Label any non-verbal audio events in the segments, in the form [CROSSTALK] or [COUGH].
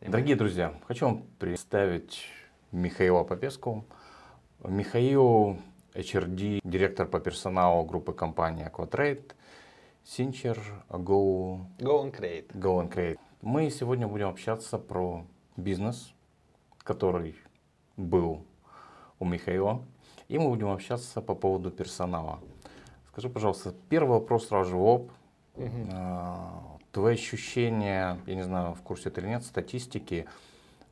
Дорогие друзья, хочу вам представить Михаила Попеску. Михаил HRD, директор по персоналу группы компании Aquatrade, Синчер, Go, Go and create. Go and Create. Мы сегодня будем общаться про бизнес, который был у Михаила. И мы будем общаться по поводу персонала. Скажи, пожалуйста, первый вопрос сразу же в лоб. А, Твои ощущения, я не знаю, в курсе ты или нет, статистики,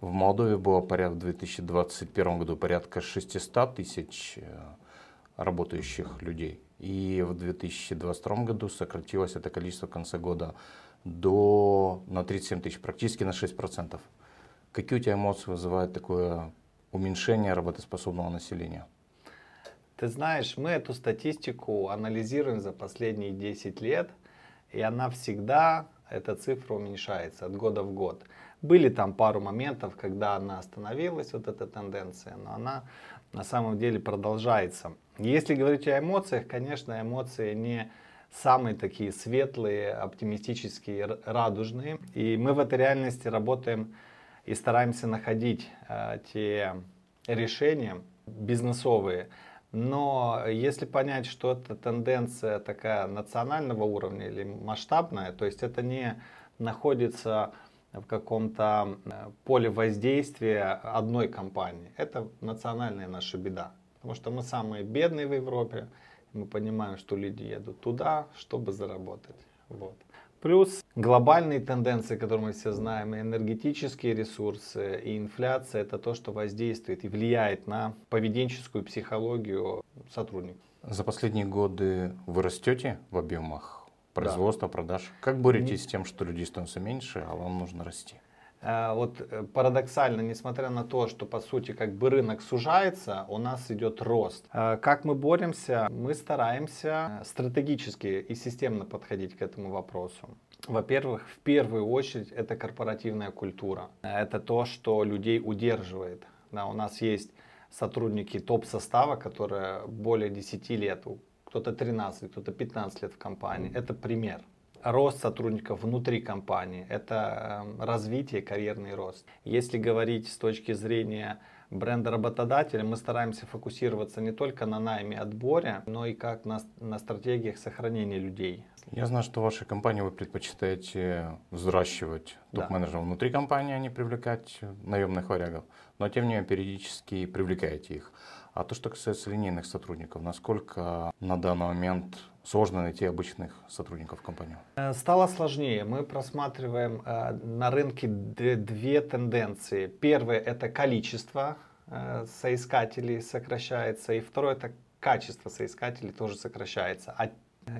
в Молдове было порядка в 2021 году порядка 600 тысяч э, работающих людей. И в 2022 году сократилось это количество в конце года до, на 37 тысяч, практически на 6%. Какие у тебя эмоции вызывает такое уменьшение работоспособного населения? Ты знаешь, мы эту статистику анализируем за последние 10 лет, и она всегда, эта цифра уменьшается от года в год. Были там пару моментов, когда она остановилась, вот эта тенденция, но она на самом деле продолжается. Если говорить о эмоциях, конечно, эмоции не самые такие светлые, оптимистические, радужные. И мы в этой реальности работаем и стараемся находить э, те решения бизнесовые. Но если понять, что это тенденция такая национального уровня или масштабная, то есть это не находится в каком-то э, поле воздействия одной компании. Это национальная наша беда. Потому что мы самые бедные в Европе. Мы понимаем, что люди едут туда, чтобы заработать. Вот. Плюс глобальные тенденции, которые мы все знаем, и энергетические ресурсы, и инфляция, это то, что воздействует и влияет на поведенческую психологию сотрудников. За последние годы вы растете в объемах производства, да. продаж. Как боретесь с тем, что людей становится меньше, а вам нужно расти? Э, вот э, парадоксально, несмотря на то, что по сути как бы рынок сужается, у нас идет рост. Э, как мы боремся? Мы стараемся стратегически и системно подходить к этому вопросу. Во-первых, в первую очередь это корпоративная культура. Это то, что людей удерживает. Да, у нас есть сотрудники топ-состава, которые более 10 лет, кто-то 13, кто-то 15 лет в компании. Это пример рост сотрудников внутри компании, это эм, развитие, карьерный рост. Если говорить с точки зрения бренда работодателя, мы стараемся фокусироваться не только на найме отборе, но и как на, на стратегиях сохранения людей. Я знаю, что в вашей компании вы предпочитаете взращивать топ-менеджеров да. внутри компании, а не привлекать наемных варягов. Но тем не менее периодически привлекаете их. А то, что касается линейных сотрудников, насколько на данный момент сложно найти обычных сотрудников в компании? Э, стало сложнее. Мы просматриваем э, на рынке две тенденции. Первое это количество э, соискателей сокращается, и второе это качество соискателей тоже сокращается. А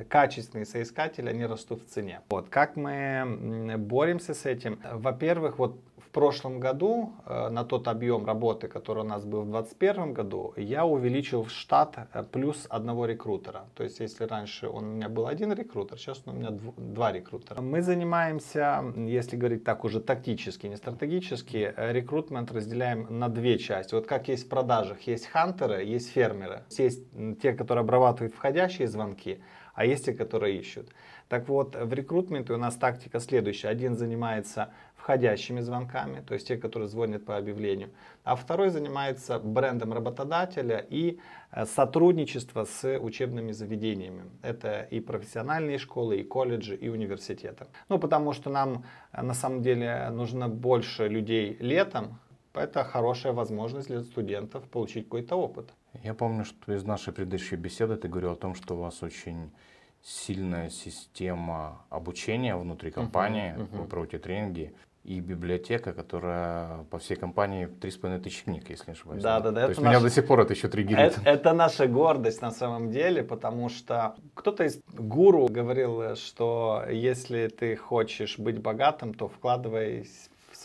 качественные соискатели, они растут в цене. Вот. Как мы боремся с этим? Во-первых, вот прошлом году, э, на тот объем работы, который у нас был в 2021 году, я увеличил штат э, плюс одного рекрутера. То есть, если раньше он у меня был один рекрутер, сейчас у меня два рекрутера. Мы занимаемся, если говорить так уже тактически, не стратегически, э, рекрутмент разделяем на две части. Вот как есть в продажах, есть хантеры, есть фермеры. Есть те, которые обрабатывают входящие звонки, а есть те, которые ищут. Так вот, в рекрутменте у нас тактика следующая. Один занимается входящими звонками, то есть те, которые звонят по объявлению, а второй занимается брендом работодателя и э, сотрудничество с учебными заведениями. Это и профессиональные школы, и колледжи, и университеты. Ну, потому что нам э, на самом деле нужно больше людей летом, это хорошая возможность для студентов получить какой-то опыт. Я помню, что из нашей предыдущей беседы ты говорил о том, что у вас очень сильная система обучения внутри компании, uh-huh, uh-huh. вы проводите тренинги и библиотека, которая по всей компании 3,5 тысячи книг, если не ошибаюсь. Да, да, да. То есть наш... меня до сих пор это еще триггерит. Это, это наша гордость на самом деле, потому что кто-то из гуру говорил, что если ты хочешь быть богатым, то вкладывай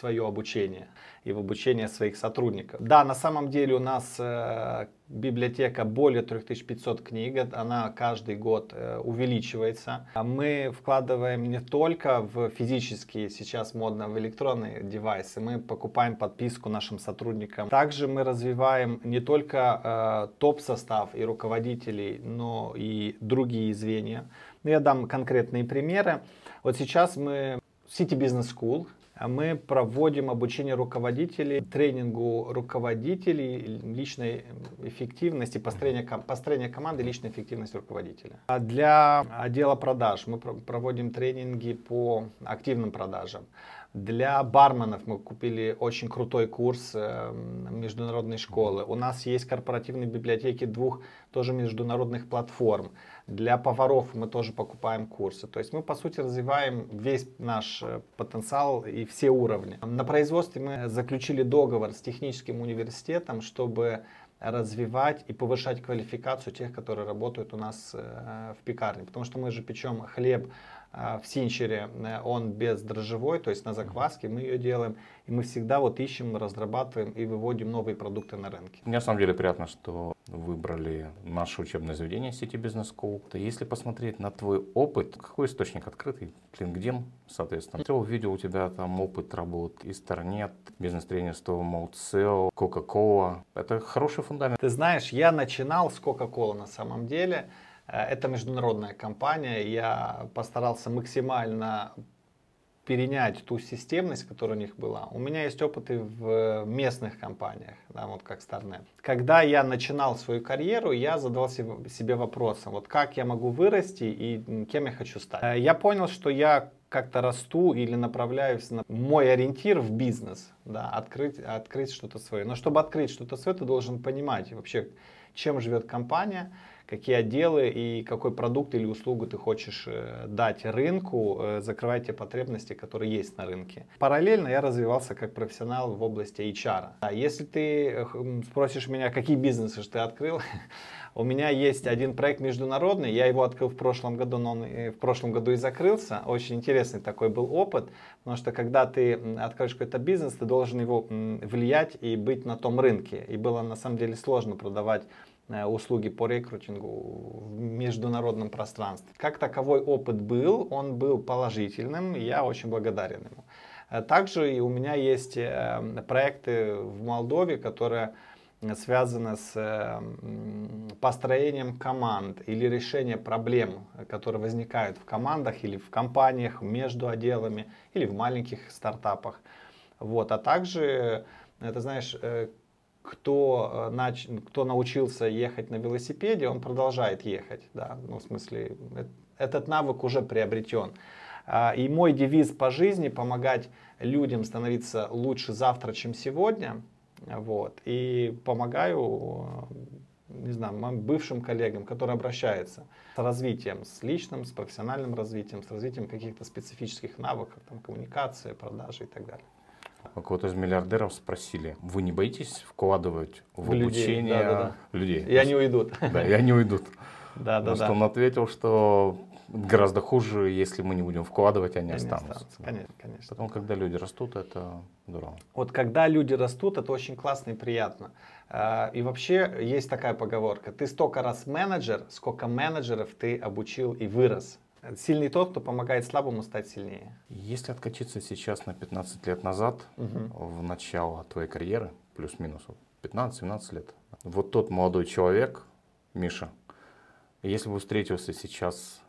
свое обучение и в обучение своих сотрудников. Да, на самом деле у нас э, библиотека более 3500 книг, она каждый год э, увеличивается. Мы вкладываем не только в физические, сейчас модно, в электронные девайсы, мы покупаем подписку нашим сотрудникам. Также мы развиваем не только э, топ-состав и руководителей, но и другие звенья. Я дам конкретные примеры. Вот сейчас мы City Business School, мы проводим обучение руководителей, тренингу руководителей, личной эффективности, построение, построение команды, личной эффективности руководителя. А для отдела продаж мы проводим тренинги по активным продажам. Для барменов мы купили очень крутой курс э, международной школы. У нас есть корпоративные библиотеки двух тоже международных платформ. Для поваров мы тоже покупаем курсы. То есть мы, по сути, развиваем весь наш э, потенциал и все уровни. На производстве мы заключили договор с техническим университетом, чтобы развивать и повышать квалификацию тех, которые работают у нас э, в пекарне. Потому что мы же печем хлеб в синчере э, он бездрожжевой, то есть на закваске мы ее делаем. И мы всегда вот ищем, разрабатываем и выводим новые продукты на рынке. Мне на самом деле приятно, что выбрали наше учебное заведение сети Business School. Если посмотреть на твой опыт, какой источник открытый? LinkedIn, соответственно. Я увидел у тебя там опыт работ из Торнет, бизнес-тренерство, Моутсел, Coca-Cola. Это хороший фундамент. Ты знаешь, я начинал с Coca-Cola на самом деле. Э, это международная компания. Я постарался максимально перенять ту системность, которая у них была. У меня есть опыты в местных компаниях, да, вот как StarNet. Когда я начинал свою карьеру, я задал себе вопросом, вот как я могу вырасти и кем я хочу стать. Э, я понял, что я как-то расту или направляюсь на мой ориентир в бизнес, да, открыть, открыть что-то свое. Но чтобы открыть что-то свое, ты должен понимать вообще, чем живет компания, какие отделы и какой продукт или услугу ты хочешь э, дать рынку, э, закрывать те потребности, которые есть на рынке. Параллельно я развивался как профессионал в области HR. А если ты э, спросишь меня, какие бизнесы ты открыл, [LAUGHS] у меня есть один проект международный, я его открыл в прошлом году, но он в прошлом году и закрылся. Очень интересный такой был опыт, потому что когда ты откроешь какой-то бизнес, ты должен его влиять и быть на том рынке. И было на самом деле сложно продавать услуги по рекрутингу в международном пространстве. Как таковой опыт был, он был положительным, и я очень благодарен ему. Э, также и у меня есть э, проекты в Молдове, которые связаны с построением команд или решением проблем, которые возникают в командах или в компаниях, между отделами или в маленьких стартапах. Вот. А также, это знаешь, кто, э, нач... кто научился ехать на велосипеде, он продолжает ехать. Да? Ну, в смысле, этот навык уже приобретен. А, и мой девиз по жизни помогать людям становиться лучше завтра, чем сегодня. Вот. И помогаю не знаю, моим бывшим коллегам, которые обращаются с развитием, с личным, с профессиональным развитием, с развитием каких-то специфических навыков, там, коммуникации, продажи и так далее у кого-то из миллиардеров спросили, вы не боитесь вкладывать в, в обучение людей, [LAUGHS] да, да, да. людей? И они уйдут. Да, и они уйдут. Да, да, да. он ответил, что гораздо хуже, если мы не будем вкладывать, они, останутся. Конечно, конечно. Потом, когда люди растут, это здорово. Вот когда люди растут, это очень классно и приятно. А, и вообще есть такая поговорка. Ты столько раз менеджер, сколько менеджеров ты обучил и вырос. Сильный тот, кто помогает слабому стать сильнее. Если откачиться сейчас на 15 лет назад, угу. в начало твоей карьеры, плюс-минус 15-17 лет, вот тот молодой человек, Миша, если бы встретился сейчас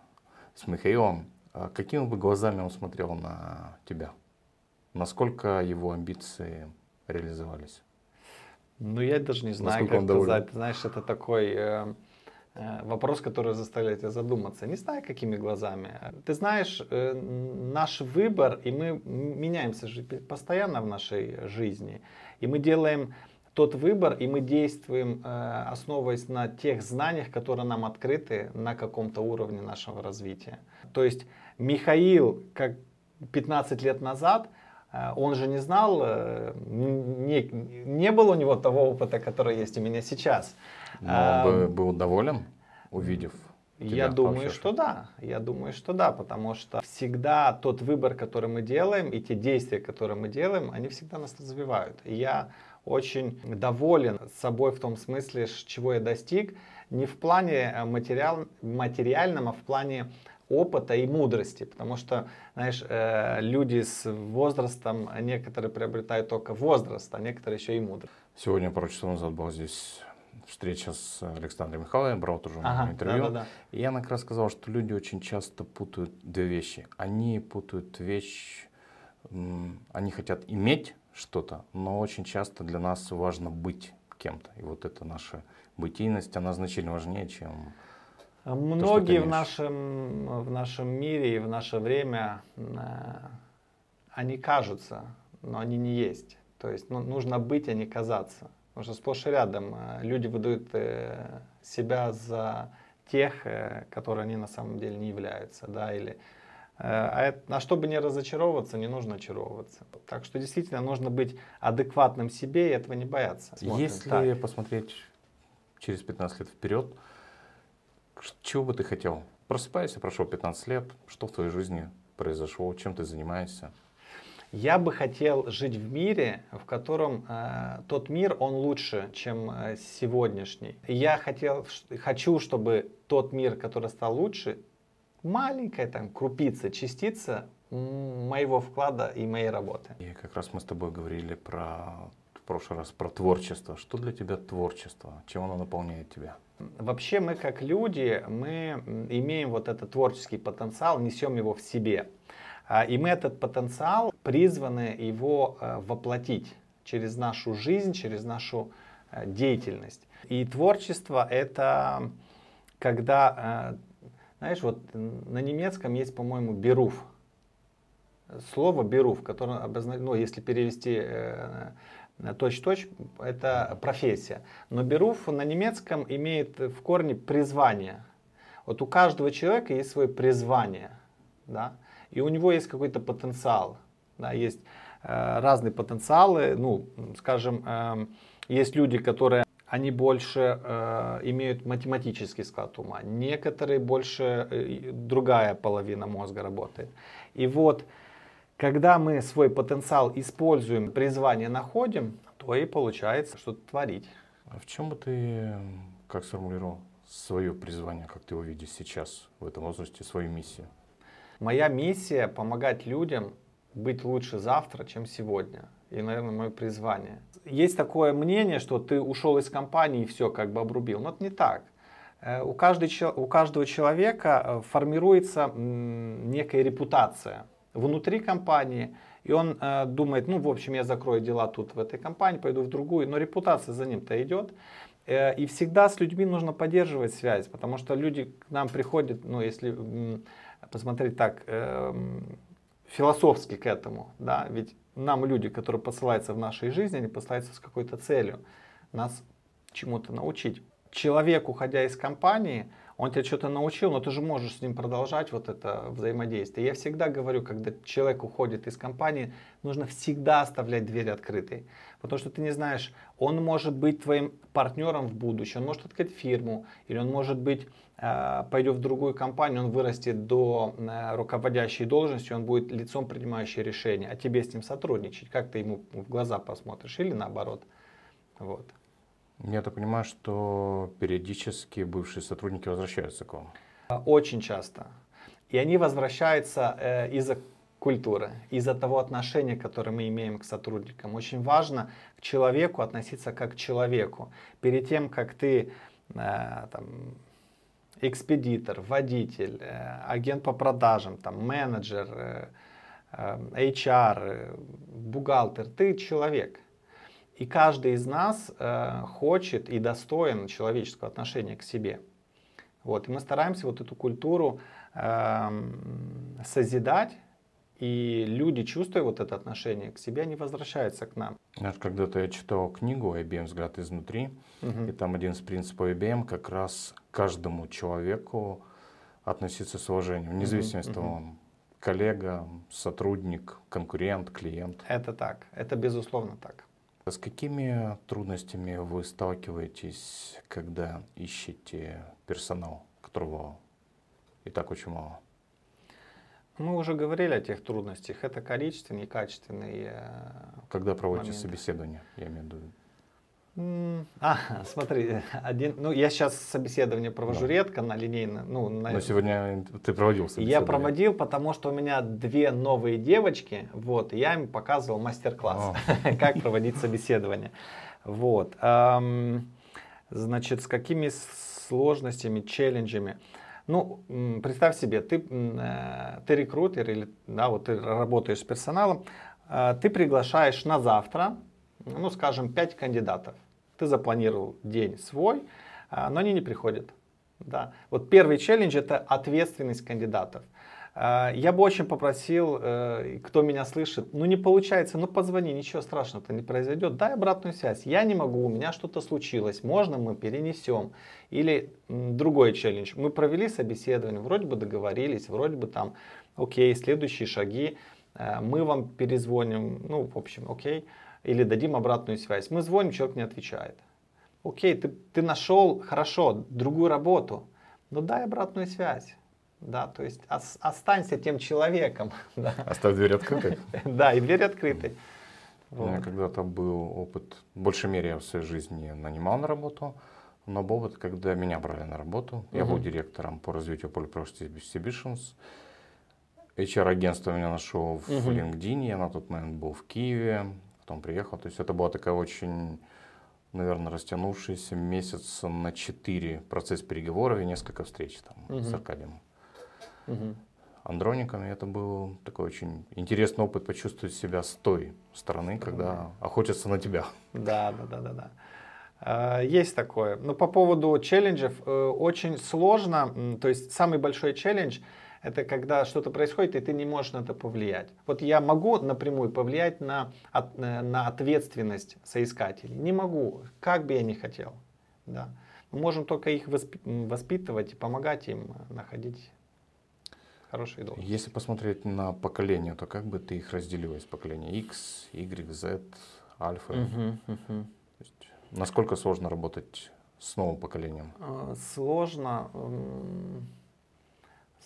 с Михаилом, а какими бы глазами он смотрел на тебя? Насколько его амбиции реализовались? Ну, я даже не знаю, Насколько как сказать. Знаешь, это такой... Э, Э, вопрос, который заставляет тебя задуматься. Не знаю, какими глазами. Ты знаешь, э, наш выбор, и мы меняемся постоянно в нашей жизни. И мы делаем тот выбор, и мы действуем, э, основываясь на тех знаниях, которые нам открыты на каком-то уровне нашего развития. То есть Михаил, как 15 лет назад, он же не знал, не, не было у него того опыта, который есть у меня сейчас. Но а, был доволен, увидев я думаю, что да. Я думаю, что да, потому что всегда тот выбор, который мы делаем, и те действия, которые мы делаем, они всегда нас развивают. И я очень доволен собой в том смысле, чего я достиг, не в плане э, материал, материальном, а в плане опыта и мудрости, потому что, знаешь, э, люди с возрастом, некоторые приобретают только возраст, а некоторые еще и мудрость. Сегодня пару часов назад был здесь встреча с Александром Михайловым, брал тоже ага, интервью. Да, да, да. И я как раз сказал, что люди очень часто путают две вещи. Они путают вещь они хотят иметь что-то, но очень часто для нас важно быть кем-то. И вот эта наша бытийность, она значительно важнее, чем Многие то, в, нашем, в нашем мире и в наше время, э, они кажутся, но они не есть. То есть ну, нужно быть, а не казаться. Потому что сплошь и рядом э, люди выдают э, себя за тех, которые они на самом деле не являются. Да, или, а, а чтобы не разочаровываться, не нужно очаровываться. Так что действительно нужно быть адекватным себе и этого не бояться. Смотрим. Если так. посмотреть через 15 лет вперед, чего бы ты хотел? Просыпайся, прошло 15 лет, что в твоей жизни произошло, чем ты занимаешься? Я бы хотел жить в мире, в котором э, тот мир, он лучше, чем э, сегодняшний. Я хотел, хочу, чтобы тот мир, который стал лучше, маленькая там крупица, частица моего вклада и моей работы. И как раз мы с тобой говорили про в прошлый раз про творчество. Что для тебя творчество? Чем оно наполняет тебя? Вообще мы как люди, мы имеем вот этот творческий потенциал, несем его в себе. А, и мы этот потенциал призваны его э, воплотить через нашу жизнь, через нашу э, деятельность. И творчество это когда, э, знаешь, вот на немецком есть, по-моему, беруф. Слово беруф, которое обозначает, ну, если перевести точь-точь, это профессия. Но Беруф на немецком имеет в корне призвание. Вот у каждого человека есть свое призвание, да, и у него есть какой-то потенциал, да, есть э, разные потенциалы, ну, скажем, э, есть люди, которые они больше э, имеют математический склад ума, некоторые больше, э, другая половина мозга работает. И вот когда мы свой потенциал используем, призвание находим, то и получается что-то творить. А в чем бы ты, как сформулировал, свое призвание, как ты его видишь сейчас, в этом возрасте, свою миссию? Моя миссия – помогать людям быть лучше завтра, чем сегодня. И, наверное, мое призвание. Есть такое мнение, что ты ушел из компании и все, как бы обрубил. Но это не так. Э, у, каждой, у каждого человека э, формируется некая репутация внутри компании, и он э, думает, ну, в общем, я закрою дела тут в этой компании, пойду в другую, но репутация за ним-то идет. И всегда с людьми нужно поддерживать связь, потому что люди к нам приходят, ну, если посмотреть так, э, философски к этому, да, ведь нам люди, которые посылаются в нашей жизни, они посылаются с какой-то целью, нас чему-то научить. Человек, уходя из компании, он тебя что-то научил, но ты же можешь с ним продолжать вот это взаимодействие. Я всегда говорю, когда человек уходит из компании, нужно всегда оставлять дверь открытой. Потому что ты не знаешь, он может быть твоим партнером в будущем, он может открыть фирму, или он может быть, э, пойдет в другую компанию, он вырастет до э, руководящей должности, он будет лицом принимающего решения, а тебе с ним сотрудничать. Как ты ему в глаза посмотришь или наоборот. Вот. Я так понимаю, что периодически бывшие сотрудники возвращаются к вам. Очень часто. И они возвращаются э, из-за культуры, из-за того отношения, которое мы имеем к сотрудникам. Очень важно к человеку относиться как к человеку. Перед тем, как ты э, там, экспедитор, водитель, э, агент по продажам, там, менеджер, э, э, HR, э, бухгалтер, ты человек. И каждый из нас э, хочет и достоин человеческого отношения к себе. Вот. И мы стараемся вот эту культуру э, созидать, и люди, чувствуя вот это отношение к себе, они возвращаются к нам. Знаешь, когда-то я читал книгу IBM «Взгляд изнутри», угу. и там один из принципов IBM как раз каждому человеку относиться с уважением, вне зависимости от того, он коллега, сотрудник, конкурент, клиент. Это так, это безусловно так. С какими трудностями вы сталкиваетесь, когда ищете персонал, которого и так очень мало? Мы уже говорили о тех трудностях. Это количественные и качественные. Когда проводите моменты. собеседование, я имею в виду. А, смотри, один, ну я сейчас собеседование провожу да. редко на линейно. Ну, на, Но сегодня ты проводил собеседование. Я проводил, потому что у меня две новые девочки, вот, и я им показывал мастер-класс, [LAUGHS] как проводить собеседование. Вот. Значит, с какими сложностями, челленджами? Ну, представь себе, ты, э, ты рекрутер или да, вот ты работаешь с персоналом, э, ты приглашаешь на завтра, ну, скажем, 5 кандидатов. Ты запланировал день свой, э, но они не приходят. Да. Вот первый челлендж это ответственность кандидатов. А, я бы очень попросил, э, кто меня слышит, ну не получается, ну позвони, ничего страшного-то не произойдет, дай обратную связь. Я не могу, у меня что-то случилось, можно мы перенесем. Или другой челлендж, мы провели собеседование, вроде бы договорились, вроде бы там, окей, следующие шаги, э, мы вам перезвоним, ну в общем, окей, или дадим обратную связь. Мы звоним, человек не отвечает. Окей, ты, ты нашел, хорошо, другую работу, но дай обратную связь да, то есть останься тем человеком. [LAUGHS] Да. Оставь дверь открытой. [LAUGHS] Да, и дверь открытой. У меня когда-то был опыт, в большей мере я в своей жизни нанимал на работу, но был опыт, когда меня брали на работу. Я был директором по развитию Polyprocess Distributions. HR-агентство меня нашел в LinkedIn, я на тот момент был в Киеве, потом приехал. То есть это была такая очень, наверное, растянувшаяся месяц на 4 процесс переговоров и несколько встреч там uh с Аркадием угу. андрониками. Это был такой очень интересный опыт почувствовать себя с той стороны, когда охотятся на тебя. Да, да, да, да, да. А, есть такое. Но по поводу челленджев э, очень сложно. То есть самый большой челлендж это когда что-то происходит, и ты не можешь на это повлиять. Вот я могу напрямую повлиять на, э, на ответственность соискателей. Не могу, как бы я ни хотел. Да. Мы можем только их воспитывать и помогать им находить хорошие должности. Если посмотреть на поколение, то как бы ты их разделил из поколения X, Y, Z, Альфа? Угу, угу. насколько сложно работать с новым поколением? А, сложно.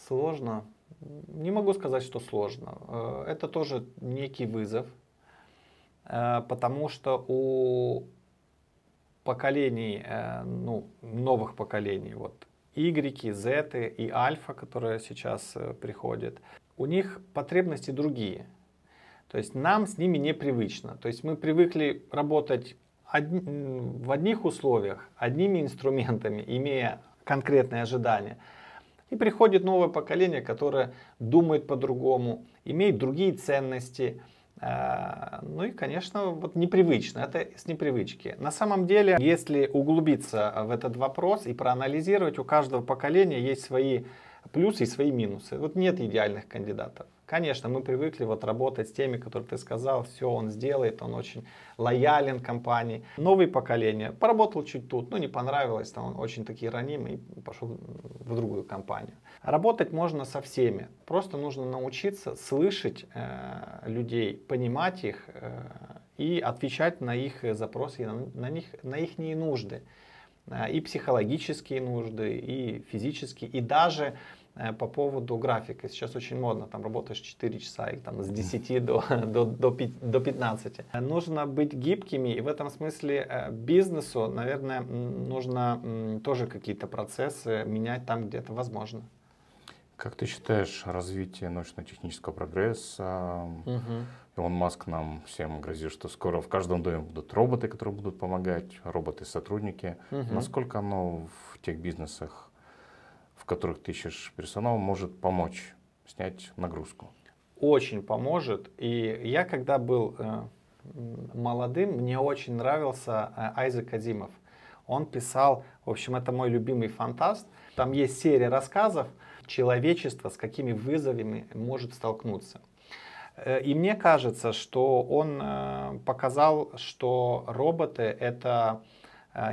Сложно. Не могу сказать, что сложно. Э, это тоже некий вызов, э, потому что у поколений, э, ну, новых поколений, вот Y, Z и альфа, которые сейчас приходят, у них потребности другие. То есть нам с ними непривычно. То есть мы привыкли работать в одних условиях, одними инструментами, имея конкретные ожидания. И приходит новое поколение, которое думает по-другому, имеет другие ценности, Э, ну и, конечно, вот непривычно, это с непривычки. На самом деле, если углубиться в этот вопрос и проанализировать, у каждого поколения есть свои плюсы и свои минусы. Вот нет идеальных кандидатов. Конечно, мы привыкли вот работать с теми, которые ты сказал, все он сделает, он очень лоялен компании. Новое поколение, поработал чуть тут, ну не понравилось, там он очень такие ранимый пошел в другую компанию. Работать можно со всеми, просто нужно научиться слышать э, людей, понимать их э, и отвечать на их запросы, на, на, них, на их нужды э, и психологические нужды, и физические, и даже по поводу графика. Сейчас очень модно, там работаешь 4 часа или там с 10 [LAUGHS] до, до, до, 5, до 15. Нужно быть гибкими, и в этом смысле э, бизнесу, наверное, нужно тоже какие-то процессы менять там, где это возможно. Как ты считаешь развитие научно-технического прогресса? Угу. Илон Маск нам всем грозит, что скоро в каждом доме будут роботы, которые будут помогать, роботы-сотрудники. Угу. Насколько оно в тех бизнесах которых ты ищешь персонал, может помочь снять нагрузку? Очень поможет. И я, когда был э, молодым, мне очень нравился э, Айзек Азимов. Он писал, в общем, это мой любимый фантаст. Там есть серия рассказов человечество с какими вызовами может столкнуться. Э, и мне кажется, что он показал, что роботы это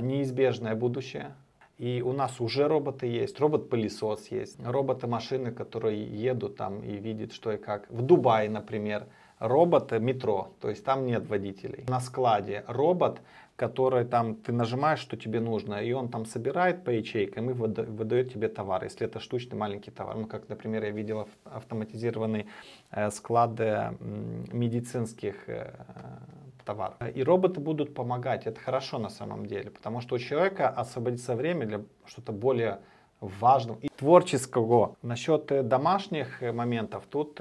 неизбежное будущее. И у нас уже роботы есть, робот-пылесос есть, роботы-машины, которые едут там и видят, что и как. В Дубае, например, робот-метро, то есть там нет водителей. На складе робот, который там ты нажимаешь, что тебе нужно, и он там собирает по ячейкам и выдает тебе товар, если это штучный маленький товар. Ну, как, например, я видел автоматизированный э, склад э, медицинских э, товар. И роботы будут помогать, это хорошо на самом деле, потому что у человека освободится время для что-то более важного и творческого. Насчет домашних моментов, тут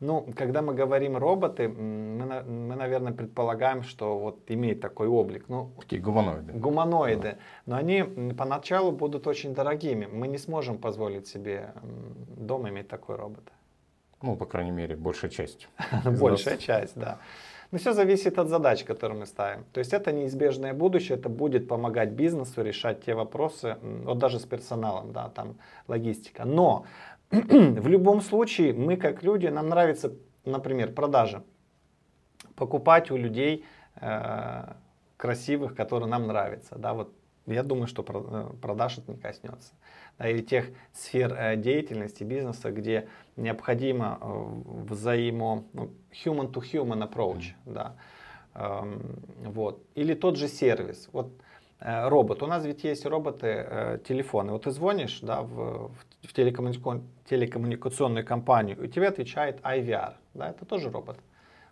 Ну, когда мы говорим роботы, мы, мы, наверное, предполагаем, что вот имеет такой облик. Ну, Такие гуманоиды. Гуманоиды. Да. Но они поначалу будут очень дорогими. Мы не сможем позволить себе дома иметь такой робот. Ну, по крайней мере, большая часть. [LAUGHS] Большая часть, да. Но все зависит от задач, которые мы ставим. То есть это неизбежное будущее, это будет помогать бизнесу решать те вопросы, вот даже с персоналом, да, там логистика. Но [CLEARS THROAT] в любом случае, мы как люди, нам нравится, например, продажа. Покупать у людей э, красивых, которые нам нравятся. Да, вот я думаю, что э, продаж это не коснется. Да, или тех сфер э, деятельности бизнеса, где необходимо э, взаимо ну, human to human approach. Mm. Да. Эм, вот. Или тот же сервис. Вот робот. У нас ведь есть роботы, телефоны. Вот ты звонишь да, в, в телекоммунику... телекоммуникационную компанию, и тебе отвечает IVR. Да, это тоже робот.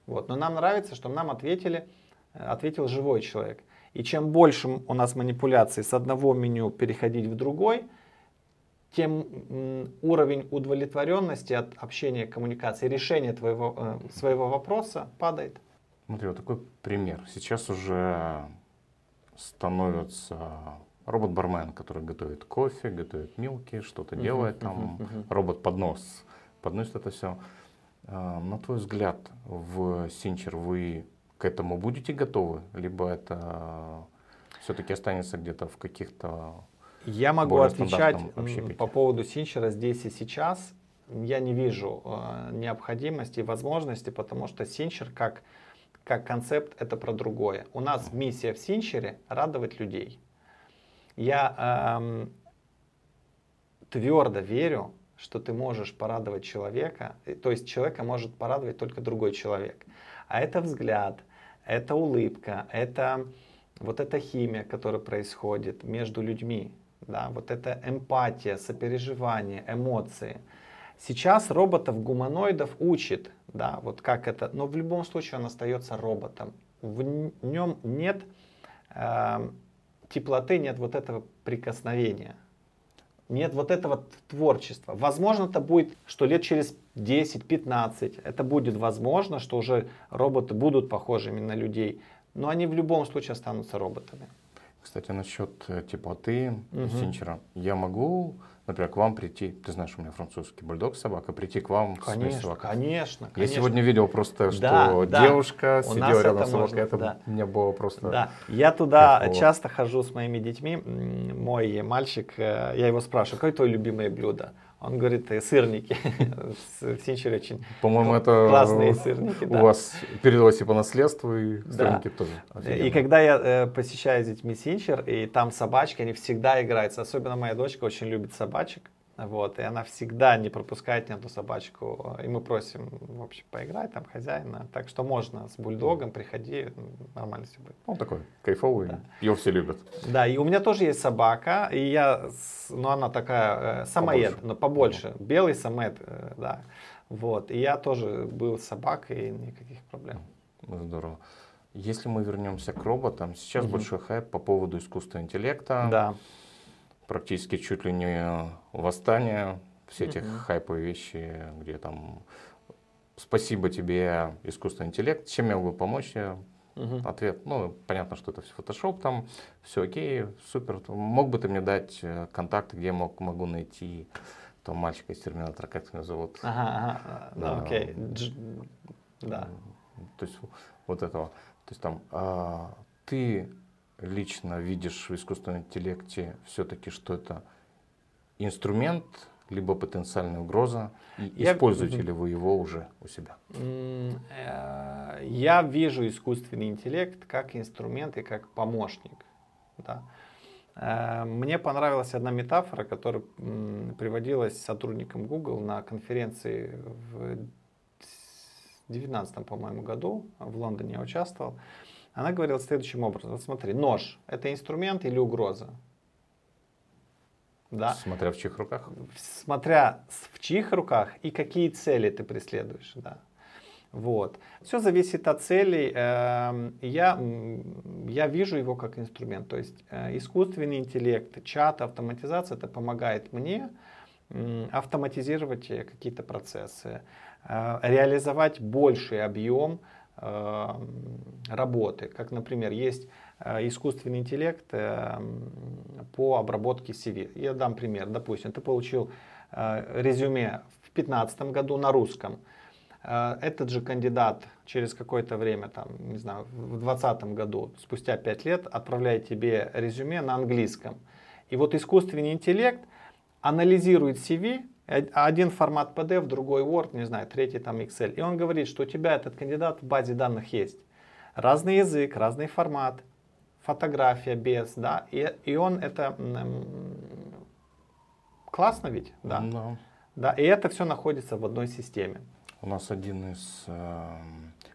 Вот. Но нам нравится, что нам ответили, ответил живой человек. И чем больше у нас манипуляций с одного меню переходить в другой, тем уровень удовлетворенности от общения, коммуникации, решения твоего, своего вопроса падает. Смотри, вот такой пример. Сейчас уже становится робот-бармен, который готовит кофе, готовит милки, что-то uh-huh, делает там, uh-huh, uh-huh. робот-поднос, подносит это все. А, на твой взгляд, в Синчер вы к этому будете готовы? Либо это все-таки останется где-то в каких-то Я могу отвечать по поводу Синчера здесь и сейчас. Я не вижу э, необходимости и возможности, потому что Синчер как как концепт это про другое. У нас миссия в Синчере радовать людей. Я эм, твердо верю, что ты можешь порадовать человека, то есть человека может порадовать только другой человек. А это взгляд, это улыбка, это вот эта химия, которая происходит между людьми, да, вот эта эмпатия, сопереживание, эмоции. Сейчас роботов-гуманоидов учит да, вот как это, но в любом случае он остается роботом. В нем нет э, теплоты, нет вот этого прикосновения, нет вот этого творчества. Возможно, это будет, что лет через 10-15, это будет возможно, что уже роботы будут похожими на людей, но они в любом случае останутся роботами. Кстати, насчет э, теплоты угу. Синчера. Я могу например, к вам прийти, ты знаешь, у меня французский бульдог собака, прийти к вам конечно, с собакой. Конечно, конечно. Я сегодня видел просто, что да, да. девушка у сидела рядом с собакой, это да. мне было просто... Да, я туда кайфово. часто хожу с моими детьми, мой мальчик, э, я его спрашиваю, какое твое любимое блюдо? Он говорит, э, сырники. [LAUGHS] В Синчере очень По-моему, это классные сырники. У вас передалось и по наследству, и сырники тоже. И когда я э, посещаю с детьми Синчер, и там собачки, они всегда играются. Особенно моя дочка очень любит собачек. Вот, и она всегда не пропускает ни одну собачку. И мы просим, в общем, поиграть там хозяина. Так что можно с бульдогом, приходи, нормально все будет. Он такой кайфовый, да. его все любят. Да, и у меня тоже есть собака, и я, ну она такая, э, самоед, побольше. но побольше, угу. белый самоед, э, да. Вот, и я тоже был с собакой, и никаких проблем. Здорово. Если мы вернемся к роботам, сейчас угу. большой хайп по поводу искусственного интеллекта. Да практически чуть ли не восстание, все эти mm-hmm. хайповые вещи, где там спасибо тебе, искусственный интеллект, чем я могу помочь? Угу. Ответ, ну, понятно, что это все фотошоп, там все окей, супер. Мог бы ты мне дать э, контакты, где я мог, могу найти того мальчика из Терминатора, как его зовут? Ага, ага, да, окей. Дж... Да. То есть вот этого. То есть там а, ты лично видишь в искусственном интеллекте все-таки, что это инструмент, либо потенциальная угроза? И я... Используете ли вы его уже у себя? Э, я вижу искусственный интеллект как инструмент и как помощник. Да. Э, мне понравилась одна метафора, которая приводилась сотрудником Google на конференции в 2019, по-моему, году. В Лондоне я участвовал. Она говорила следующим образом. Вот смотри, нож – это инструмент или угроза? Да. Смотря в чьих руках. Смотря в чьих руках и какие цели ты преследуешь. Да. Вот. Все зависит от целей. Эм, я, я вижу его как инструмент. То есть э, искусственный интеллект, чат, автоматизация, это помогает мне автоматизировать какие-то процессы, э, реализовать больший объем э, работы. Как, например, есть э, искусственный интеллект э, по обработке CV. Я дам пример. Допустим, ты получил э, резюме в 2015 году на русском. Э, этот же кандидат через какое-то время, там, не знаю, в 2020 году, спустя 5 лет, отправляет тебе резюме на английском. И вот искусственный интеллект анализирует CV, один формат PDF, другой Word, не знаю, третий там Excel. И он говорит, что у тебя этот кандидат в базе данных есть. Разный язык, разный формат, фотография без, да, и, и он это классно ведь, да. Да. Да, и это все находится в одной системе. У нас один из э,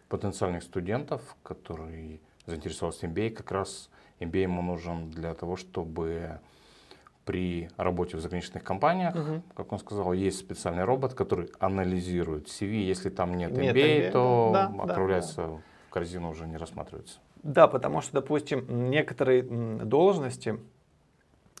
потенциальных студентов, который заинтересовался MBA, как раз MBA ему нужен для того, чтобы при работе в заграничных компаниях, угу. как он сказал, есть специальный робот, который анализирует CV. Если там нет, нет MBA, MBA, то да, отправляется да, да. в корзину, уже не рассматривается. Да, потому что, допустим, некоторые должности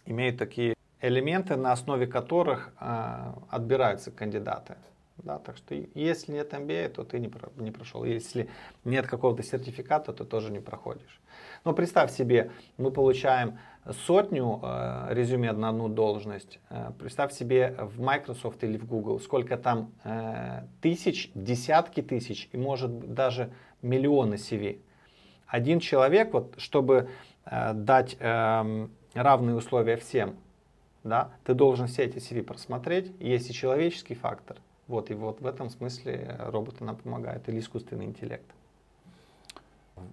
имеют такие элементы, на основе которых э, отбираются кандидаты. Да, так что если нет MBA, то ты не, про, не прошел. Если нет какого-то сертификата, то тоже не проходишь. Но представь себе, мы получаем сотню э, резюме на одну должность. Э, представь себе в Microsoft или в Google, сколько там э, тысяч, десятки тысяч и может даже миллионы CV. Один человек, вот, чтобы э, дать э, равные условия всем, да, ты должен все эти CV просмотреть. Есть и человеческий фактор – вот, и вот в этом смысле роботы нам помогают, или искусственный интеллект.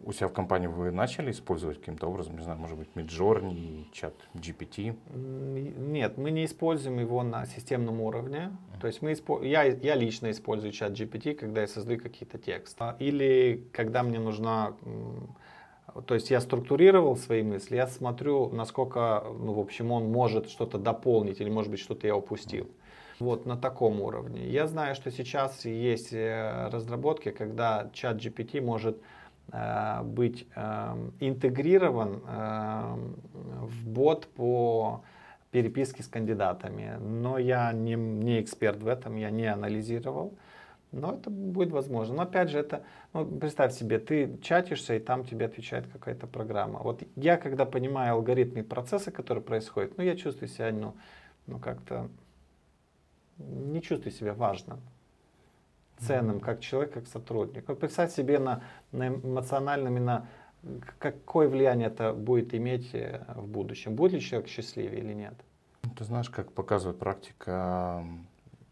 У себя в компании вы начали использовать каким-то образом, не знаю, может быть, Midjourney, чат GPT? Нет, мы не используем его на системном уровне. То есть мы испо... я, я лично использую чат GPT, когда я создаю какие-то тексты. Или когда мне нужна... То есть я структурировал свои мысли, я смотрю, насколько, ну, в общем, он может что-то дополнить, или, может быть, что-то я упустил. Вот на таком уровне. Я знаю, что сейчас есть э, разработки, когда чат GPT может быть э, интегрирован э, в бот по переписке с кандидатами. Но я не, не эксперт в этом, я не анализировал. Но это будет возможно. Но опять же, это, ну, представь себе, ты чатишься, и там тебе отвечает какая-то программа. Вот я, когда понимаю алгоритмы и процессы, которые происходят, ну, я чувствую себя, ну, ну как-то не чувствую себя важным, ценным, как человек, как сотрудник. Вот представь себе на, на эмоциональном на какое влияние это будет иметь э, в будущем. Будет ли человек счастливее или нет? Ты знаешь, как показывает практика,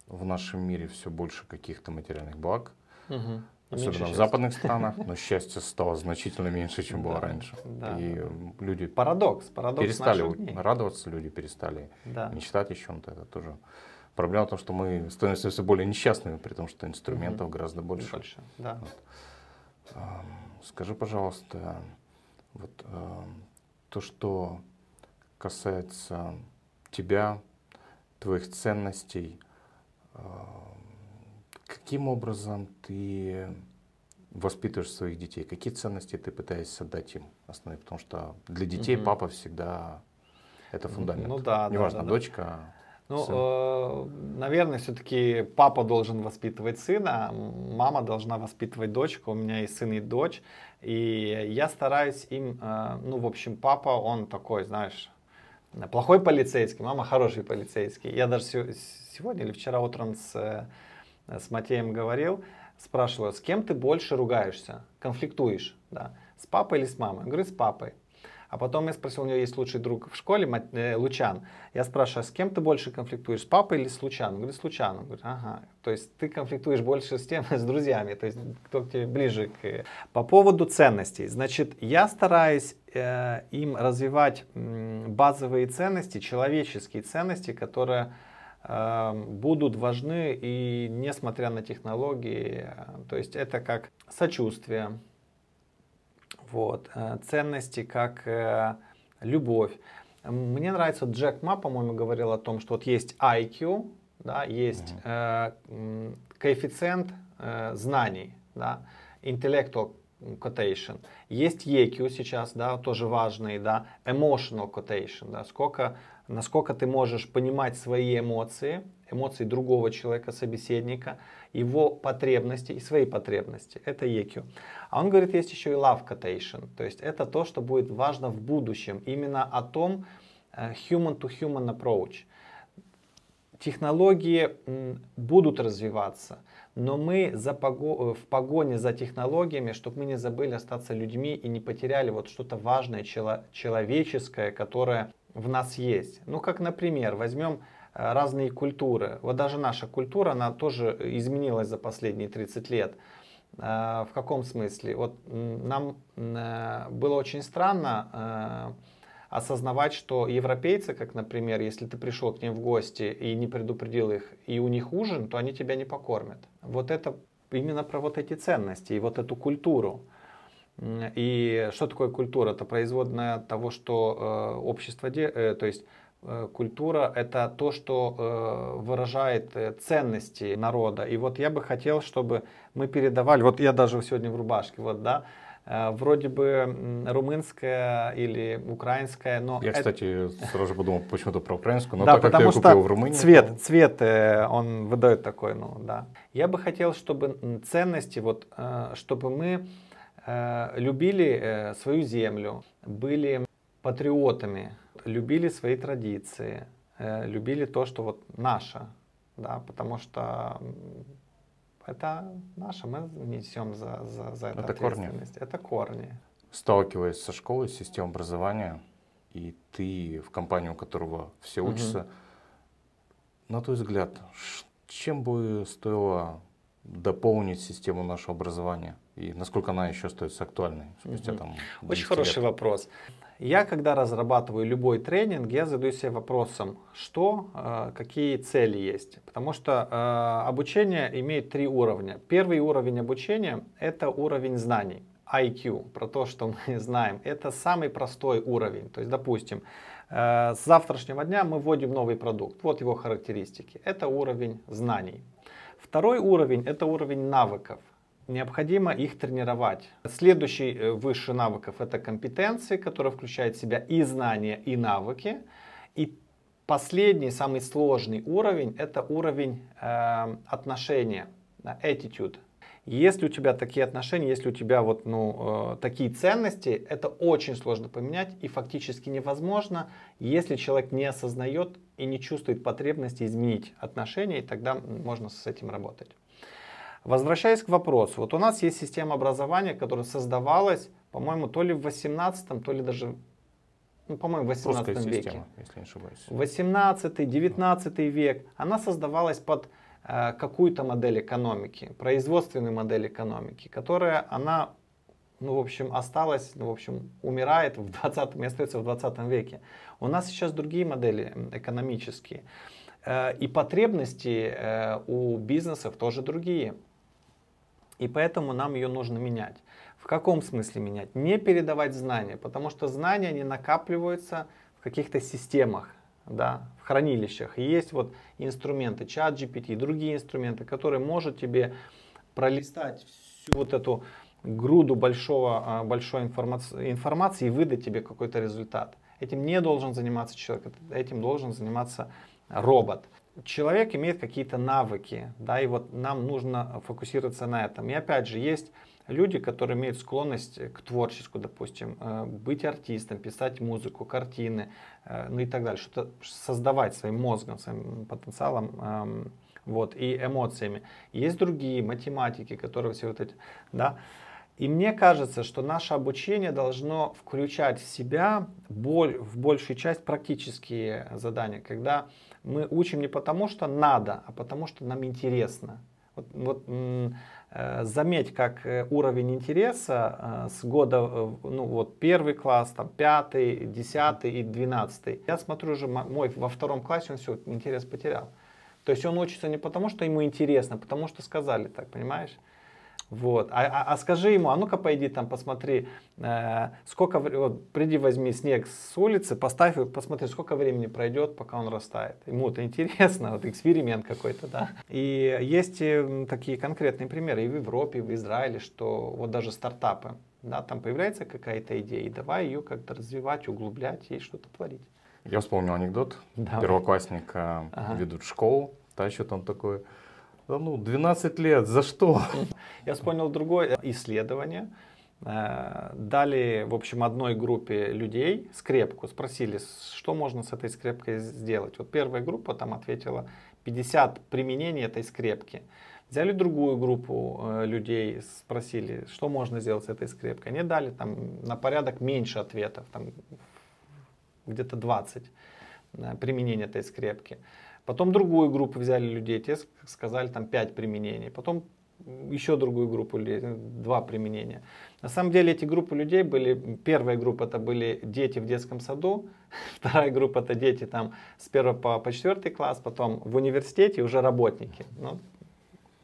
в нашем мире все больше каких-то материальных благ. Угу. Особенно в западных странах, [LAUGHS] но счастье стало значительно меньше, чем было да, раньше. Да, и да. люди парадокс, парадокс перестали радоваться, люди перестали да. мечтать о чем-то. Это тоже Проблема в том, что мы становимся все более несчастными, при том, что инструментов угу. гораздо больше. Больше, да. Вот. Скажи, пожалуйста, вот то, что касается тебя, твоих ценностей, каким образом ты воспитываешь своих детей? Какие ценности ты пытаешься дать им основные? Потому что для детей угу. папа всегда это фундамент. Ну да, Неважно, да, да, дочка, ну, э, наверное, все-таки папа должен воспитывать сына, мама должна воспитывать дочку. У меня есть сын и дочь. И я стараюсь им, э, ну, в общем, папа, он такой, знаешь, плохой полицейский, мама хороший полицейский. Я даже сегодня или вчера утром с, э, с Матеем говорил, спрашиваю, с кем ты больше ругаешься, конфликтуешь, да, с папой или с мамой? Я говорю, с папой. А потом я спросил, у него есть лучший друг в школе, э, Лучан. Я спрашиваю, а с кем ты больше конфликтуешь, с папой или с Лучаном? Говорит, с Лучаном. Говорит, ага. То есть ты конфликтуешь больше с тем, [LAUGHS] с друзьями, то есть кто к тебе ближе. К... По поводу ценностей. Значит, я стараюсь э, им развивать базовые ценности, человеческие ценности, которые э, будут важны и несмотря на технологии. То есть это как сочувствие, вот. Э, ценности как э, любовь. Мне нравится, Джек Ма, по-моему, говорил о том, что вот есть IQ, да, есть э, коэффициент э, знаний, да, intellectual quotation. Есть EQ сейчас, да, тоже важный, да, emotional quotation, да, сколько, насколько ты можешь понимать свои эмоции, эмоции другого человека, собеседника, его потребности и свои потребности. Это EQ. А он говорит, есть еще и love quotation, то есть это то, что будет важно в будущем, именно о том э, human-to-human approach. Технологии будут развиваться, но мы за пого в погоне за технологиями, чтобы мы не забыли остаться людьми и не потеряли вот что-то важное, чело человеческое, которое в нас есть. Ну, как, например, возьмем э, разные культуры. Вот даже наша культура, она тоже изменилась за последние 30 лет. Э, в каком смысле? Вот нам э, было очень странно осознавать, что европейцы, как, например, если ты пришел к ним в гости и не предупредил их, и у них ужин, то они тебя не покормят. Вот это именно про вот эти ценности и вот эту культуру. И что такое культура? Это производная того, что э, общество, э, то есть э, культура это то, что э, выражает э, ценности народа. И вот я бы хотел, чтобы мы передавали, вот я даже сегодня в рубашке, вот, да, Э, вроде бы румынская или украинская, но... Я, это... кстати, сразу подумал почему-то про украинскую, но да, так как я купил в Румынии... цвет, то... цвет, э, он выдает такой, ну да. Я бы хотел, чтобы ценности, вот, э, чтобы мы любили свою землю, были патриотами, любили свои традиции, любили то, что вот наше, да, потому что это наше, мы несем за, за, за это, это ответственность. Корни. Это корни. Сталкиваясь со школой, с системой образования, и ты в компании, у которого все угу. учатся, на твой взгляд, чем бы стоило дополнить систему нашего образования? И насколько она еще остается актуальной спустя угу. там Очень хороший лет? вопрос. Я, когда разрабатываю любой тренинг, я задаю себе вопросом, что, э, какие цели есть. Потому что э, обучение имеет три уровня. Первый уровень обучения – это уровень знаний, IQ, про то, что мы [LAUGHS] знаем. Это самый простой уровень. То есть, допустим, э, с завтрашнего дня мы вводим новый продукт. Вот его характеристики. Это уровень знаний. Второй уровень – это уровень навыков необходимо их тренировать. Следующий э, высший навыков это компетенции, которые включают в себя и знания, и навыки. И последний, самый сложный уровень это уровень э, отношения, attitude. Если у тебя такие отношения, если у тебя вот, ну, э, такие ценности, это очень сложно поменять и фактически невозможно, если человек не осознает и не чувствует потребности изменить отношения, и тогда можно с этим работать. Возвращаясь к вопросу, вот у нас есть система образования, которая создавалась, по-моему, то ли в 18, то ли даже, ну, по-моему, в 18 Русская веке. Система, если не ошибаюсь. 18, 19 век. Она создавалась под э, какую-то модель экономики, производственную модель экономики, которая, она, ну, в общем, осталась, ну, в общем, умирает в 20 и остается в 20 веке. У нас сейчас другие модели экономические. Э, и потребности э, у бизнесов тоже другие. И поэтому нам ее нужно менять. В каком смысле менять? Не передавать знания, потому что знания не накапливаются в каких-то системах, да, в хранилищах. И есть вот инструменты, чат GPT, другие инструменты, которые может тебе пролистать всю вот эту груду большого, а, большой информации, информации и выдать тебе какой-то результат. Этим не должен заниматься человек, этим должен заниматься робот человек имеет какие-то навыки, да, и вот нам нужно фокусироваться на этом. И опять же, есть люди, которые имеют склонность к творчеству, допустим, э, быть артистом, писать музыку, картины, э, ну и так далее, что-то создавать своим мозгом, своим потенциалом, эм, вот, и эмоциями. Есть другие математики, которые все вот эти, да, и мне кажется, что наше обучение должно включать в себя боль, в большую часть практические задания, когда мы учим не потому, что надо, а потому, что нам интересно. Вот, вот э, заметь, как э, уровень интереса э, с года, э, ну вот первый класс, там пятый, десятый и двенадцатый. Я смотрю уже мой во втором классе он все интерес потерял. То есть он учится не потому, что ему интересно, а потому что сказали так, понимаешь? Вот. А, а, а скажи ему, а ну-ка пойди там посмотри, э, сколько, вот, приди возьми снег с улицы, поставь и посмотри, сколько времени пройдет, пока он растает. Ему это интересно, вот эксперимент какой-то, да. И есть э, такие конкретные примеры и в Европе, и в Израиле, что вот даже стартапы, да, там появляется какая-то идея, и давай ее как-то развивать, углублять и что-то творить. Я вспомнил анекдот. Давай. Первоклассника Ага. ведут в школу, тащат он такой, да ну, 12 лет, за что? [LAUGHS] Я вспомнил другое исследование. Э, Дали, в общем, одной группе людей скрепку, спросили, что можно с этой скрепкой сделать. Вот первая группа там ответила 50 применений этой скрепки. Взяли другую группу э, людей, спросили, что можно сделать с этой скрепкой. Они дали там на порядок меньше ответов, там где-то 20 э, применений этой скрепки. Потом другую группу взяли людей, те ск- сказали там 5 применений. Потом еще другую группу людей, два применения. На самом деле эти группы людей были, первая группа это были дети в детском саду, [LAUGHS] вторая группа это дети там с первого по, по четвертый класс, потом в университете уже работники. Ну,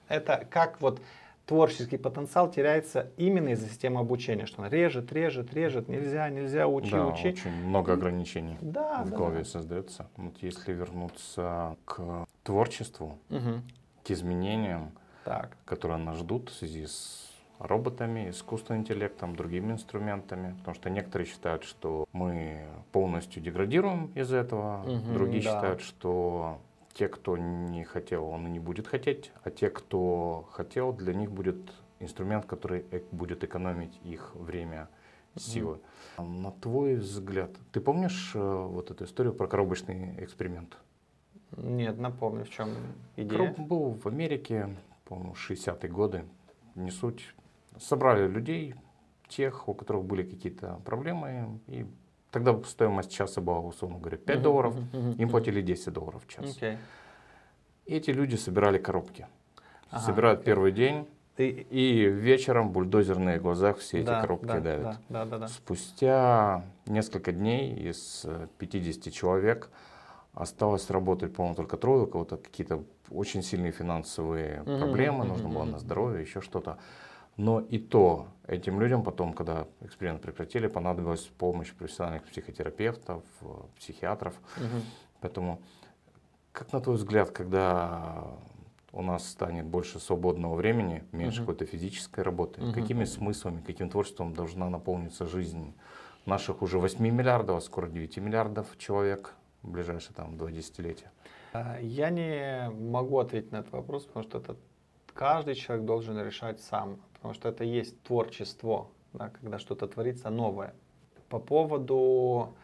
это как вот творческий потенциал теряется именно из-за системы обучения, что он режет, режет, режет, нельзя, нельзя, учи, да, учи. очень много ограничений Да, в да, голове да. создается. Вот если вернуться к творчеству, Мгм. к изменениям, Так. которые нас ждут в связи с роботами, искусственным интеллектом, другими инструментами. Потому что некоторые считают, что мы полностью деградируем из-за этого. Мгм, Другие да. считают, что те, кто не хотел, он и не будет хотеть. А те, кто хотел, для них будет инструмент, который эк- будет экономить их время, силы. А На твой взгляд, ты помнишь э, вот эту историю про коробочный эксперимент? Нет, напомню, в чем идея. Короб был в Америке, по-моему, 60-е годы, не суть. Собрали людей, тех, у которых были какие-то проблемы, и тогда стоимость часа была, условно говоря, 5 Мгм, долларов, мгм, им платили 10 долларов в час. И эти люди собирали коробки. Ага, Собирают окей. первый день, Ты- и вечером бульдозерные глазах все эти да, коробки да, давят. Да, да, да, да. Спустя несколько дней из э, 50 человек осталось работать, по-моему, только трое, у кого-то какие-то очень сильные финансовые Мгм, проблемы, нужно было мгм. на здоровье, еще что-то. Но и то этим людям потом, когда эксперимент прекратили, понадобилась помощь профессиональных психотерапевтов, э, психиатров. Мгм. Поэтому, как на твой взгляд, когда у нас станет больше свободного времени, меньше Мгм. какой-то физической работы, Мгм, какими смыслами, каким творчеством должна наполниться жизнь наших уже 8 миллиардов, а скоро 9 миллиардов человек в ближайшие там два десятилетия? А, Я не могу ответить на этот вопрос, потому что это каждый человек должен решать сам, потому что это есть творчество, да, когда что-то творится новое. По поводу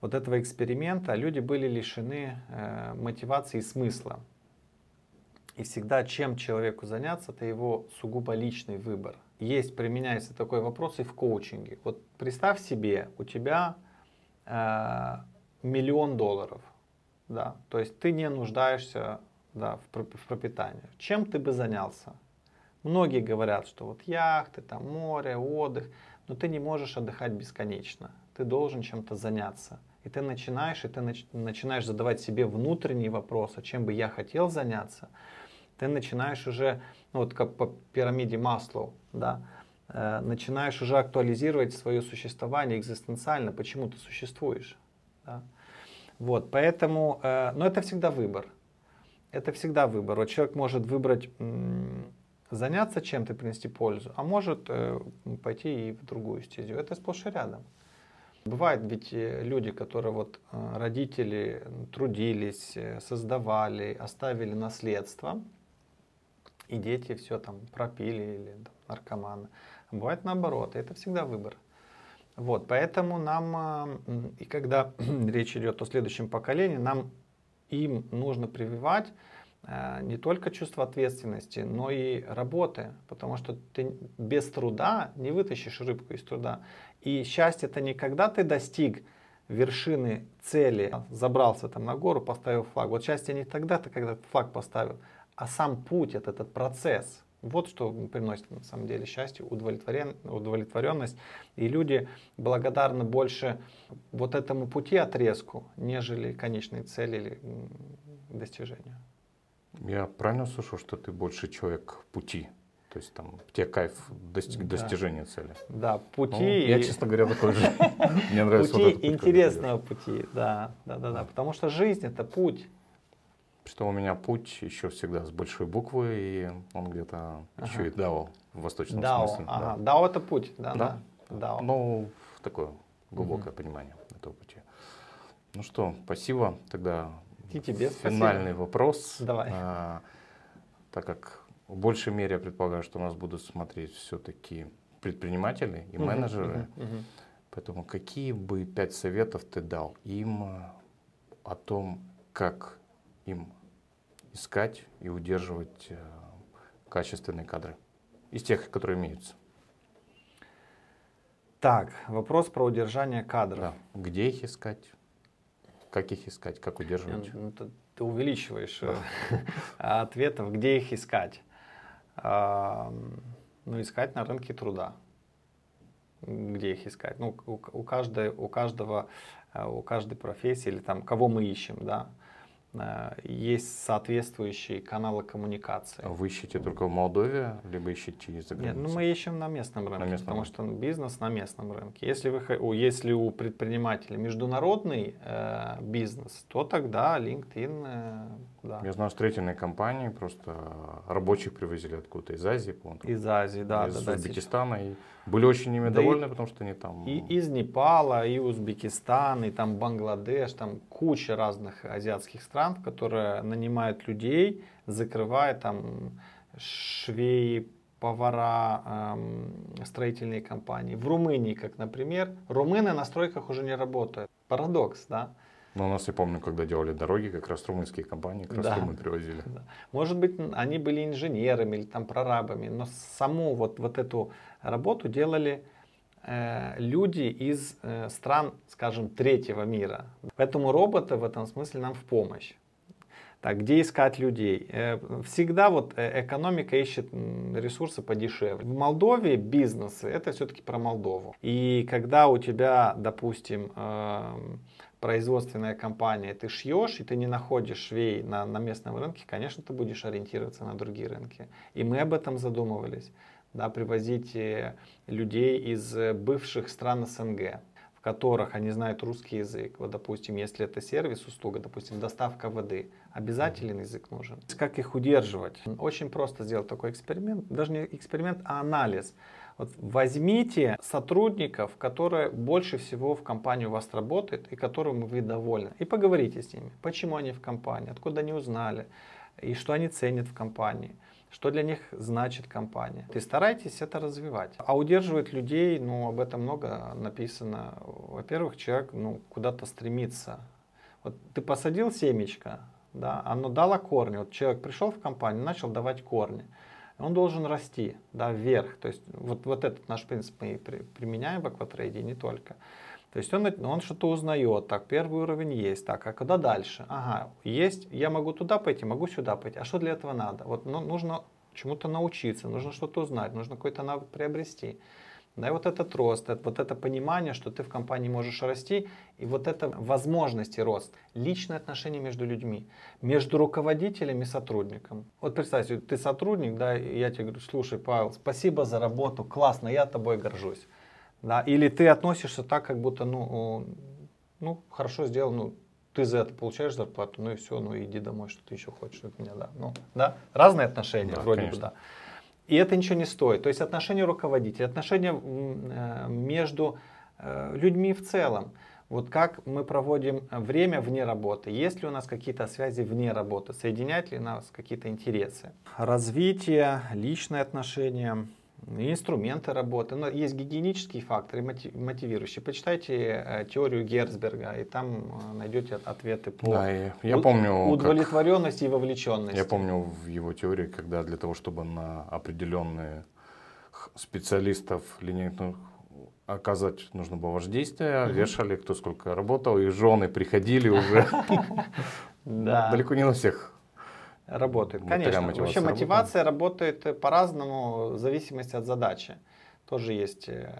вот этого эксперимента люди были лишены э, мотивации и смысла. И всегда, чем человеку заняться, это его сугубо личный выбор. Есть, применяется такой вопрос и в коучинге. Вот представь себе, у тебя э, миллион долларов, да, то есть ты не нуждаешься да, в, в пропитании. Чем ты бы занялся? Многие говорят, что вот яхты, там море, отдых, но ты не можешь отдыхать бесконечно. Ты должен чем-то заняться. И ты начинаешь, и ты нач- начинаешь задавать себе внутренний вопрос, а чем бы я хотел заняться. Ты начинаешь уже, ну вот как по пирамиде Маслоу, да, э, начинаешь уже актуализировать свое существование экзистенциально, почему ты существуешь. Да. Вот, поэтому, э, но это всегда выбор. Это всегда выбор. Вот человек может выбрать заняться чем-то, принести пользу, а может э, пойти и в другую стезю. Это сплошь и рядом. Бывают ведь э, люди, которые вот э, родители трудились, э, создавали, оставили наследство, и дети все там пропили или там, наркоманы. Бывает наоборот, это всегда выбор. Вот, поэтому нам, а, и когда [CLEARS THROAT] речь идет о следующем поколении, нам им нужно прививать э, не только чувство ответственности, но и работы, потому что ты без труда не вытащишь рыбку из труда. И счастье это не когда ты достиг вершины цели, забрался там на гору, поставил флаг. Вот счастье не тогда ты, когда флаг поставил, а сам путь, этот, этот процесс. Вот что приносит на самом деле счастье, удовлетворен, удовлетворенность. И люди благодарны больше вот этому пути отрезку, нежели конечной цели или достижению. Я правильно слышу, что ты больше человек пути? То есть там тебе кайф достиг, Да. достижения цели. Да, пути. Ну, я, честно говоря, такой же. [LAUGHS] Мне нравится пути интересного пути, да, да, да, да. Потому что жизнь это путь. Что у меня путь еще всегда с большой буквы, и он где-то еще и дао в восточном Дао, смысле. да. ага, дао это путь, да, Да. да. Дао. Ну, такое глубокое понимание этого пути. Ну что, спасибо. Тогда И тебе спасибо. финальный вопрос. Давай. А, так как в большей мере я предполагаю, что нас будут смотреть все-таки предприниматели и Мгм, менеджеры. мгм, мгм. Поэтому какие бы пять советов ты дал им о том, как им искать и удерживать а, качественные кадры из тех, которые имеются? Так, вопрос про удержание кадров. Да. Где их искать? Как их искать? Как удерживать? Ну, ты, ты увеличиваешь э, [LAUGHS] ответов, где их искать. Ну, искать на рынке труда. Где их искать? Ну, у, у каждой, у каждого, э, у каждой профессии или там кого мы ищем, да, э, есть соответствующие каналы коммуникации. Вы ищете только в Молдове, либо ищете за Нет, границей? ну мы ищем на местном рынке, местном потому рынке. что бизнес на местном рынке. Если, вы, если у предпринимателя международный э, бизнес, то тогда LinkedIn, э, да, Я знаю строительные компании, просто рабочих привозили откуда-то из Азии, по-моему, из Азии, да, из да, да, Узбекистана, и были очень ими Да и- довольны, потому что они там... И из Непала, и Узбекистан, и там Бангладеш, там куча разных азиатских стран, которые нанимают людей, закрывая там швеи, повара, эм, строительные компании. В Румынии, как, например, румыны на стройках уже не работают. Парадокс, да? Ну, у нас, я помню, когда делали дороги, как раз румынские компании, как раз Да. румын привозили. Да. Может быть, они были инженерами или там прорабами, но саму вот, вот эту работу делали э, люди из э, стран, скажем, третьего мира. Поэтому роботы в этом смысле нам в помощь. Так, где искать людей? Э, Всегда вот э, экономика ищет ресурсы подешевле. В Молдове бизнесы это все-таки про Молдову. И когда у тебя, допустим, эм, производственная компания, ты шьешь, и ты не находишь швей на, на местном рынке, конечно, ты будешь ориентироваться на другие рынки. И мы об этом задумывались. Да, привозить людей из бывших стран СНГ, которых они знают русский язык. Вот, допустим, если это сервис, услуга, допустим, доставка воды, обязателен язык нужен. Как их удерживать? Очень просто сделать такой эксперимент. Даже не эксперимент, а анализ. Вот возьмите сотрудников, которые больше всего в компании у вас работают и которым вы довольны, и поговорите с ними, почему они в компании, откуда они узнали, и что они ценят в компании, что для них значит компания. И старайтесь это развивать. А удерживать людей, ну, об этом много написано. Во-первых, человек ну, куда-то стремится. Вот ты посадил семечко, да, оно дало корни. Вот человек пришел в компанию, начал давать корни он должен расти да, вверх. То есть вот, вот этот наш принцип мы и при- применяем в акватрейде, не только. То есть он, он что-то узнает, так, первый уровень есть, так, а куда дальше? Ага, есть, я могу туда пойти, могу сюда пойти. А что для этого надо? Вот ну, нужно чему-то научиться, нужно что-то узнать, нужно какой-то навык приобрести. Да, и вот этот рост, это- вот это понимание, что ты в компании можешь расти, и вот это возможности рост, личные отношения между людьми, между руководителем и сотрудником. Вот представь, ты сотрудник, да, и я тебе говорю, слушай, Павел, спасибо за работу, классно, я тобой горжусь. Да, или ты относишься так, как будто, ну, ну, хорошо сделал, ну, ты за это получаешь зарплату, ну и все, ну иди домой, что ты еще хочешь от меня, да. Ну, да, разные отношения, Да, вроде конечно. бы, да. И это ничего не стоит. То есть отношения руководителя, отношения э, между э, людьми в целом. Вот как мы проводим время вне работы, есть ли у нас какие-то связи вне работы, соединяют ли нас какие-то интересы. Развитие, личные отношения, инструменты работы. Но есть гигиенические факторы, моти- мотивирующие. Почитайте э, теорию Герцберга, и там э, найдете ответы по Да, я помню, как- удовлетворенности и вовлеченности. Я помню в его теории, когда для того, чтобы на определенные специалистов линейных оказать нужно было воздействие, Мгм. вешали, кто сколько работал, и жены приходили уже. [LAUGHS] Да. Далеко не на всех. Работает, конечно. мотивация Вообще мотивация работает по-разному в зависимости от задачи. Тоже есть э,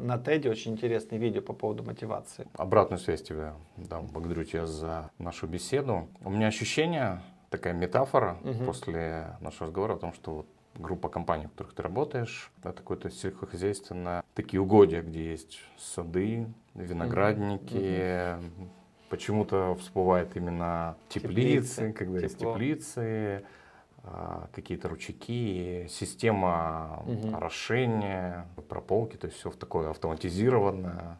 на TED очень интересное видео по поводу мотивации. Обратную связь тебе дам. Благодарю тебя за нашу беседу. У меня ощущение, такая метафора Мгм. после нашего разговора о том, что вот группа компаний, в которых ты работаешь. Это какое-то сельскохозяйственное, такие угодья, где есть сады, виноградники. Mm-hmm. Почему-то всплывает именно теплицы, теплицы когда Тепло. есть теплицы, а, какие-то ручейки, система угу. орошения, прополки, то есть все в такое автоматизированное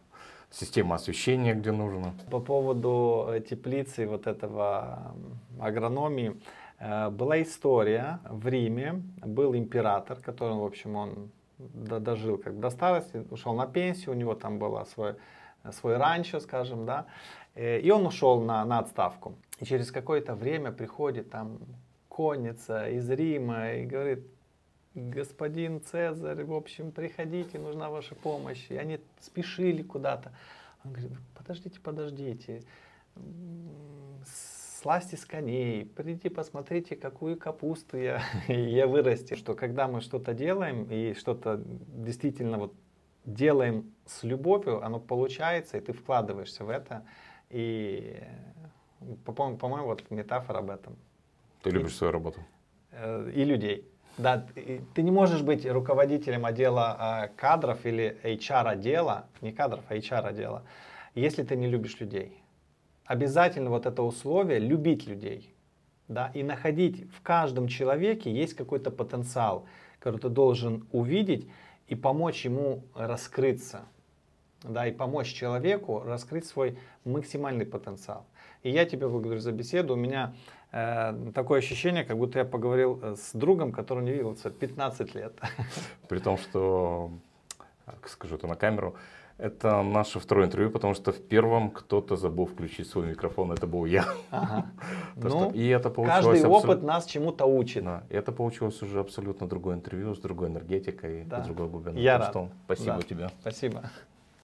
система освещения, где нужно. По поводу э, теплицы вот этого агрономии, э, была история в Риме, был император, который, в общем, он дожил как до старости, ушел на пенсию, у него там было свой, свой ранчо, скажем, да, э, и он ушел на, на отставку. И через какое-то время приходит там конница из Рима и говорит, господин Цезарь, в общем, приходите, нужна ваша помощь. И они спешили куда-то. Он говорит, подождите, подождите, сласти с коней, придите, посмотрите, какую капусту я, [LAUGHS] я вырастил. Что когда мы что-то делаем и что-то действительно вот делаем с любовью, оно получается, и ты вкладываешься в это. И, по-моему, по-моему вот метафора об этом. Ты любишь свою работу. Э, и людей. Да, ты не можешь быть руководителем отдела а, кадров или HR отдела, не кадров, а HR отдела, если ты не любишь людей. Обязательно вот это условие любить людей. Да, и находить в каждом человеке есть какой-то потенциал, который ты должен увидеть и помочь ему раскрыться. Да, и помочь человеку раскрыть свой максимальный потенциал. И я тебя благодарю за беседу. У меня Э, такое ощущение, как будто я поговорил э, с другом, который не виделся 15 лет. При том, что, скажу это на камеру, это наше второе интервью, потому что в первом кто-то забыл включить свой микрофон, это был я. Ага. [LAUGHS] ну, и это получилось каждый абсолютно... опыт нас чему-то учит. Да, это получилось уже абсолютно другое интервью, с другой энергетикой, да. с другой глубиной. Я рад. Спасибо да. тебе. Спасибо.